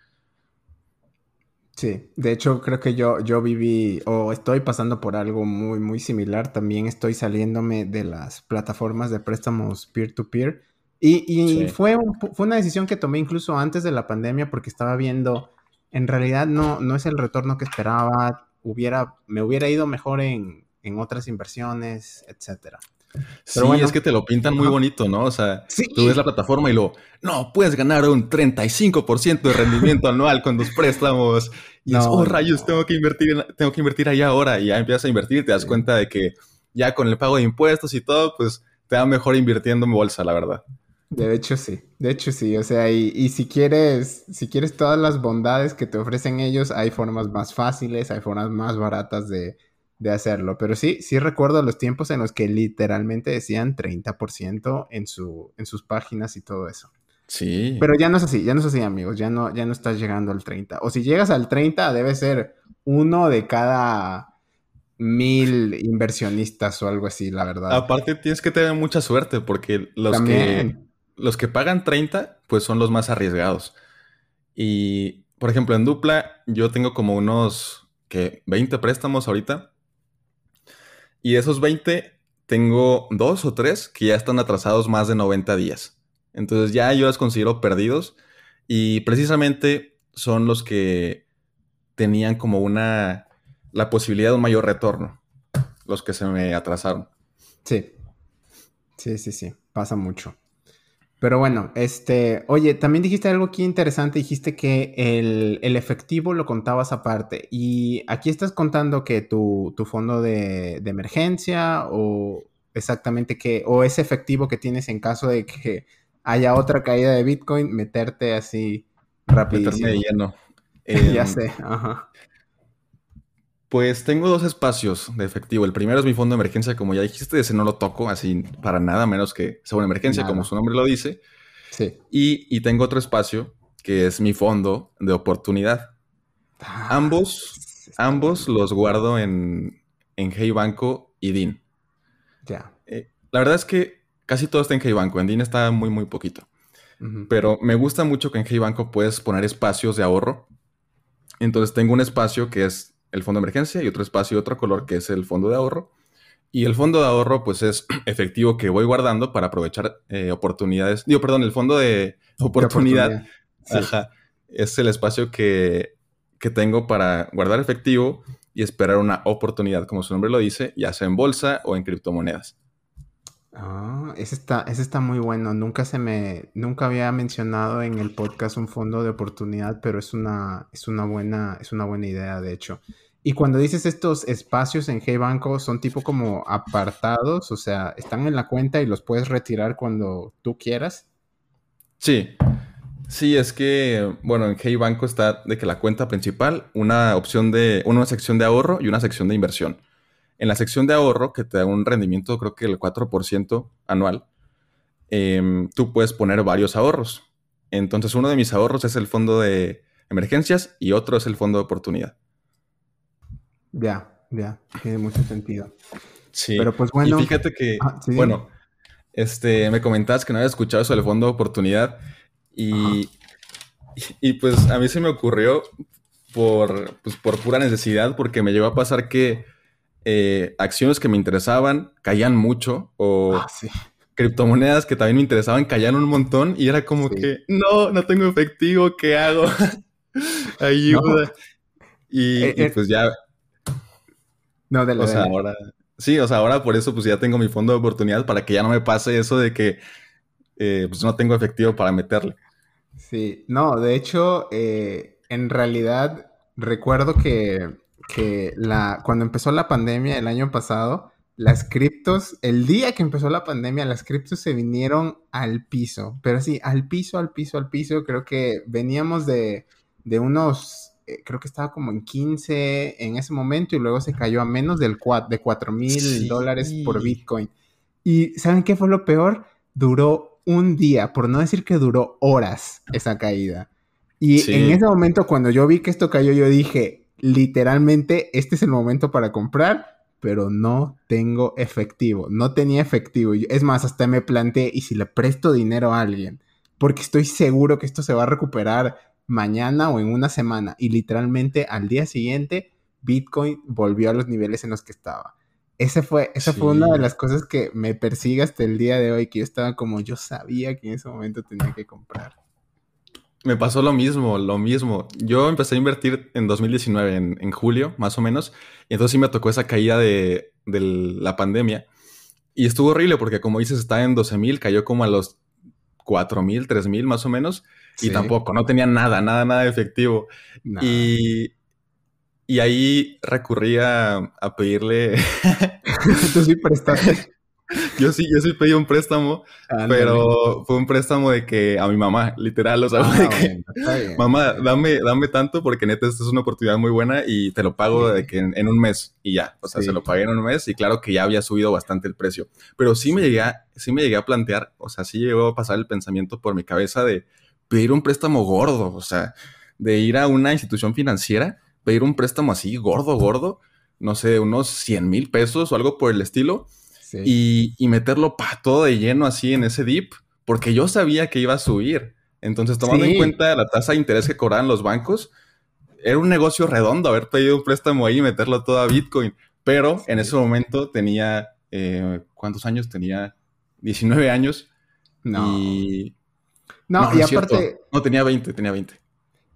Sí, de hecho creo que yo, yo viví o estoy pasando por algo muy, muy similar. También estoy saliéndome de las plataformas de préstamos peer-to-peer. y, fue, fue una decisión que tomé incluso antes de la pandemia porque estaba viendo, en realidad no, no es el retorno que esperaba, hubiera, me hubiera ido mejor en, en otras inversiones, etcétera. Sí, es que te lo pintan muy bonito, ¿no? O sea, tú ves la plataforma y lo, no, puedes ganar un 35% de rendimiento anual con tus préstamos. Y no, es, oh, rayos, tengo que invertir, tengo que invertir ahí ahora. Y ya empiezas a invertir y te das cuenta de que ya con el pago de impuestos y todo, pues te va mejor invirtiendo en bolsa, la verdad. De hecho, sí. De hecho, sí. O sea, y, y, si quieres, si quieres todas las bondades que te ofrecen ellos, hay formas más fáciles, hay formas más baratas de, de hacerlo. Pero sí, sí recuerdo los tiempos en los que literalmente decían 30% en, su, en sus páginas y todo eso. Sí. Pero ya no es así, ya no es así, amigos. Ya no, ya no estás llegando al 30. O si llegas al 30, debe ser uno de cada mil inversionistas o algo así, la verdad. Aparte, tienes que tener mucha suerte porque los que los que pagan 30, pues son los más arriesgados. Y, por ejemplo, en dupla, yo tengo como unos que 20 préstamos ahorita y esos 20, tengo dos o tres que ya están atrasados más de 90 días. Entonces ya yo los considero perdidos y precisamente son los que tenían como una, la posibilidad de un mayor retorno, los que se me atrasaron. Sí, sí, sí, sí, pasa mucho. Pero bueno, este, oye, también dijiste algo aquí interesante, dijiste que el, efectivo lo contabas aparte y aquí estás contando que tu, fondo de, emergencia o exactamente que, o ese efectivo que tienes en caso de que haya otra caída de Bitcoin, meterte así rapidísimo. Meterme lleno. ya em, sé, ajá. Pues tengo dos espacios de efectivo. El primero es mi fondo de emergencia, como ya dijiste, ese no lo toco así para nada, menos que sea una emergencia, como su nombre lo dice. Sí. Y, tengo otro espacio que es mi fondo de oportunidad. Ah, ambos, ambos los guardo en, en Hey Banco y DIN. Ya. Eh, la verdad es que casi todo está en Hey Banco. En DIN está muy, muy poquito. Pero me gusta mucho que en Hey Banco puedes poner espacios de ahorro. Entonces tengo un espacio que es el fondo de emergencia y otro espacio, otro color que es el fondo de ahorro. Y el fondo de ahorro, pues es efectivo que voy guardando para aprovechar eh, oportunidades. Digo, perdón, el fondo de oportunidad, es el espacio que, que tengo para guardar efectivo y esperar una oportunidad, como su nombre lo dice, ya sea en bolsa o en criptomonedas. Ah, ese está, ese está muy bueno. Nunca se me, nunca había mencionado en el podcast un fondo de oportunidad, pero es una, es una buena, es una buena idea, de hecho. Y cuando dices estos espacios en Hey Banco, son tipo como apartados, o sea, están en la cuenta y los puedes retirar cuando tú quieras. Sí, sí, es que, bueno, en Hey Banco está de que la cuenta principal, una opción de, una sección de ahorro y una sección de inversión. En la sección de ahorro, que te da un rendimiento creo que el 4% anual, em, tú puedes poner varios ahorros. Entonces uno de mis ahorros es el fondo de emergencias y otro es el fondo de oportunidad. Ya, ya, tiene mucho sentido. Sí. Pero pues bueno. Y fíjate que, ah, bueno, este, me comentabas que no había escuchado eso del fondo de oportunidad y, y, pues a mí se me ocurrió por, pues, por pura necesidad porque me llegó a pasar que eh, acciones que me interesaban caían mucho o ah, criptomonedas que también me interesaban caían un montón y era como que no, no tengo efectivo, ¿qué hago? Ayuda. Y, eh, eh. pues ya. No, de la O sea, ahora. Sí, o sea, ahora por eso pues ya tengo mi fondo de oportunidad para que ya no me pase eso de que pues no tengo efectivo para meterle. Sí, no, de hecho, en realidad recuerdo que que la, cuando empezó la pandemia el año pasado, las criptos, el día que empezó la pandemia, las criptos se vinieron al piso, pero sí, al piso, al piso, al piso, creo que veníamos de, de unos, eh, creo que estaba como en 15 en ese momento y luego se cayó a menos del 4, de 4 mil dólares por Bitcoin. Y ¿saben qué fue lo peor? Duró un día, por no decir que duró horas esa caída. Y en ese momento, cuando yo vi que esto cayó, yo dije, literalmente este es el momento para comprar, pero no tengo efectivo. No tenía efectivo. Es más, hasta me planteé, ¿y si le presto dinero a alguien? Porque estoy seguro que esto se va a recuperar mañana o en una semana. Y literalmente al día siguiente, Bitcoin volvió a los niveles en los que estaba. Ese fue, esa fue una de las cosas que me persigue hasta el día de hoy, que yo estaba como, yo sabía que en ese momento tenía que comprar. Me pasó lo mismo, lo mismo. Yo empecé a invertir en 2019, en, julio, más o menos, y entonces sí me tocó esa caída de, la pandemia. Y estuvo horrible porque, como dices, estaba en 12 mil, cayó como a los 4 mil, 3 mil más o menos, y tampoco, no tenía nada, nada, nada de efectivo. Y, y ahí recurría a, pedirle. Tú sí prestaste. Yo sí, yo sí pedí un préstamo, pero fue un préstamo de que a mi mamá, literal, o sea, ah, de que, mamá, dame, dame tanto porque neta esta es una oportunidad muy buena y te lo pago de que en, un mes y ya, o sea, se lo pagué en un mes y claro que ya había subido bastante el precio, pero sí me llegué a, sí me llegué a plantear, o sea, sí llegó a pasar el pensamiento por mi cabeza de pedir un préstamo gordo, o sea, de ir a una institución financiera, pedir un préstamo así gordo, gordo, no sé, unos 100 mil pesos o algo por el estilo y, meterlo para todo de lleno así en ese dip, porque yo sabía que iba a subir. Entonces, tomando en cuenta la tasa de interés que cobraban los bancos, era un negocio redondo haber pedido un préstamo ahí y meterlo todo a Bitcoin. Pero en ese momento tenía, eh, ¿cuántos años? Tenía 19 años. No. Y... No, y aparte... No, tenía 20, tenía 20.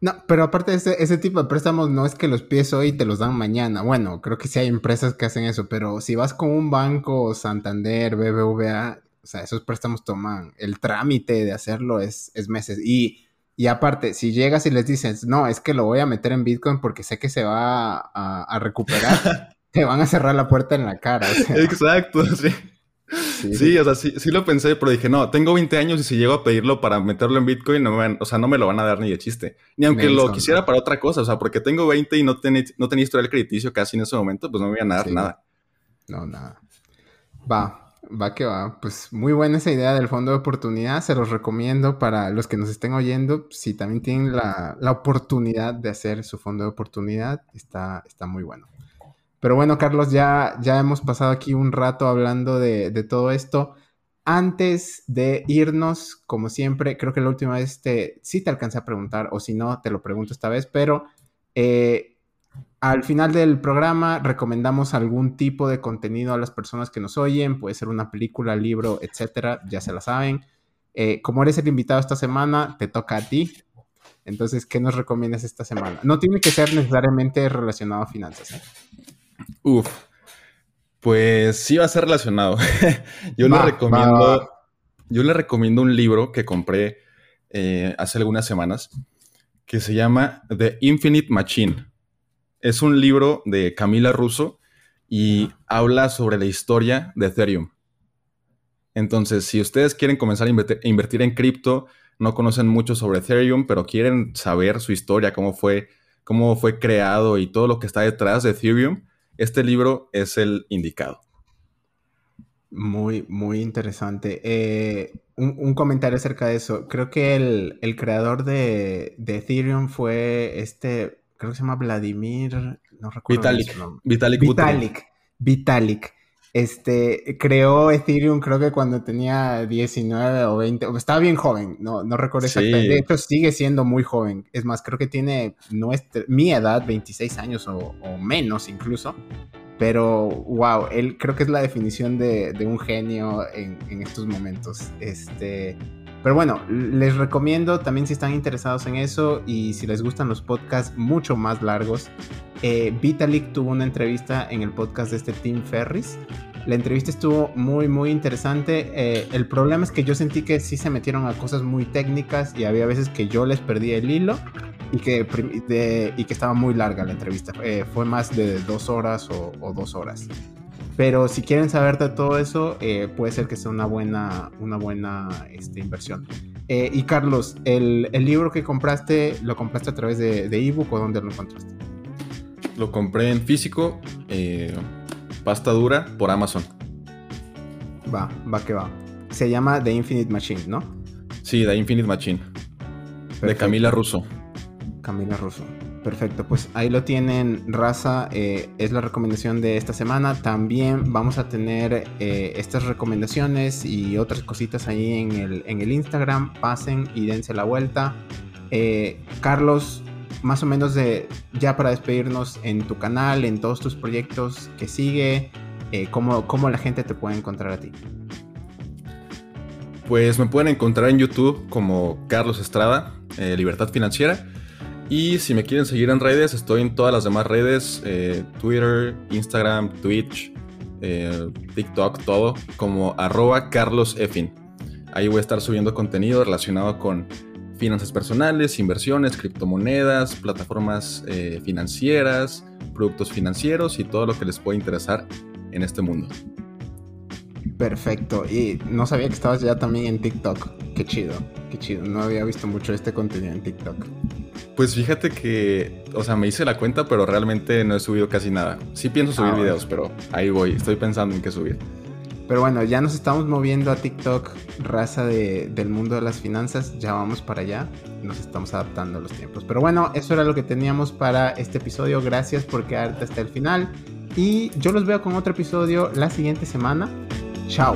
No, pero aparte de ese, ese, tipo de préstamos no es que los pides hoy y te los dan mañana. Bueno, creo que sí hay empresas que hacen eso, pero si vas con un banco, Santander, BBVA, o sea, esos préstamos toman, el trámite de hacerlo es, es meses. Y, y aparte, si llegas y les dices, no, es que lo voy a meter en Bitcoin porque sé que se va a, a recuperar, te van a cerrar la puerta en la cara. Exacto, sí. Sí. o sea, sí, sí, lo pensé, pero dije, no, tengo 20 años y si llego a pedirlo para meterlo en Bitcoin, no me o sea, no me lo van a dar ni de chiste. Ni aunque lo quisiera para otra cosa, o sea, porque tengo 20 y no, tenía no tenía historial crediticio casi en ese momento, pues no me iban a dar nada. No, nada. Va, va que va. Pues muy buena esa idea del fondo de oportunidad, se los recomiendo para los que nos estén oyendo. Si también tienen la, la oportunidad de hacer su fondo de oportunidad, está, está muy bueno. Pero bueno, Carlos, ya, ya hemos pasado aquí un rato hablando de, todo esto. Antes de irnos, como siempre, creo que la última vez te, sí te alcancé a preguntar, o si no, te lo pregunto esta vez, pero eh, al final del programa recomendamos algún tipo de contenido a las personas que nos oyen, puede ser una película, libro, etcétera, ya se la saben. Eh, como eres el invitado esta semana, te toca a ti. Entonces, ¿qué nos recomiendas esta semana? No tiene que ser necesariamente relacionado a finanzas. ¿eh? Uf, pues sí va a ser relacionado. yo le recomiendo, yo le recomiendo un libro que compré eh, hace algunas semanas que se llama The Infinite Machine. Es un libro de Camila Russo y habla sobre la historia de Ethereum. Entonces, si ustedes quieren comenzar a invertir en cripto, no conocen mucho sobre Ethereum, pero quieren saber su historia, cómo fue, cómo fue creado y todo lo que está detrás de Ethereum, este libro es el indicado. Muy, muy interesante. Eh, un, comentario acerca de eso. Creo que el, creador de, Ethereum fue este, creo que se llama Vladimir, no recuerdo. Vitalik. Vitalik. Vitalik. Vitalik. Este, creó Ethereum creo que cuando tenía 19 o 20, estaba bien joven, no, no recuerdo exactamente. De hecho, sigue siendo muy joven. Es más, creo que tiene nuestra, mi edad, 26 años o, menos incluso. Pero, wow, él creo que es la definición de, un genio en, estos momentos. Este, pero bueno, les recomiendo también si están interesados en eso y si les gustan los podcasts mucho más largos, eh, Vitalik tuvo una entrevista en el podcast de este Tim Ferris. La entrevista estuvo muy, muy interesante. Eh, el problema es que yo sentí que sí se metieron a cosas muy técnicas y había veces que yo les perdí el hilo y que, y que estaba muy larga la entrevista. Eh, fue más de dos horas o, dos horas. Pero si quieren saber de todo eso, puede ser que sea una buena, una buena este, inversión. y Carlos, el, el, libro que compraste, ¿lo compraste a través de ebook o dónde lo encontraste? Lo compré en físico, eh, pasta dura, por Amazon. Va, va que va. Se llama The Infinite Machine, ¿no? Sí, The Infinite Machine. De Camila Russo. Camila Russo. Perfecto, pues ahí lo tienen, raza, eh, es la recomendación de esta semana. También vamos a tener eh, estas recomendaciones y otras cositas ahí en el, en el Instagram. Pasen y dense la vuelta. Carlos, más o menos de ya para despedirnos en tu canal, en todos tus proyectos que sigue, eh, cómo, la gente te puede encontrar a ti. Pues me pueden encontrar en YouTube como Carlos Estrada, eh, Libertad Financiera. Y si me quieren seguir en redes, estoy en todas las demás redes, eh, Twitter, Instagram, Twitch, TikTok, todo, como arroba Carlos Ahí voy a estar subiendo contenido relacionado con finanzas personales, inversiones, criptomonedas, plataformas eh, financieras, productos financieros y todo lo que les pueda interesar en este mundo. Perfecto. Y no sabía que estabas ya también en TikTok. Qué chido, qué chido. No había visto mucho este contenido en TikTok. Pues fíjate que, o sea, me hice la cuenta, pero realmente no he subido casi nada. Sí pienso subir ah, videos, pero ahí voy. Estoy pensando en qué subir. Pero bueno, ya nos estamos moviendo a TikTok, raza del mundo de las finanzas. Ya vamos para allá. Nos estamos adaptando a los tiempos. Pero bueno, eso era lo que teníamos para este episodio. Gracias por quedarte hasta el final. Y yo los veo con otro episodio la siguiente semana. Tchau!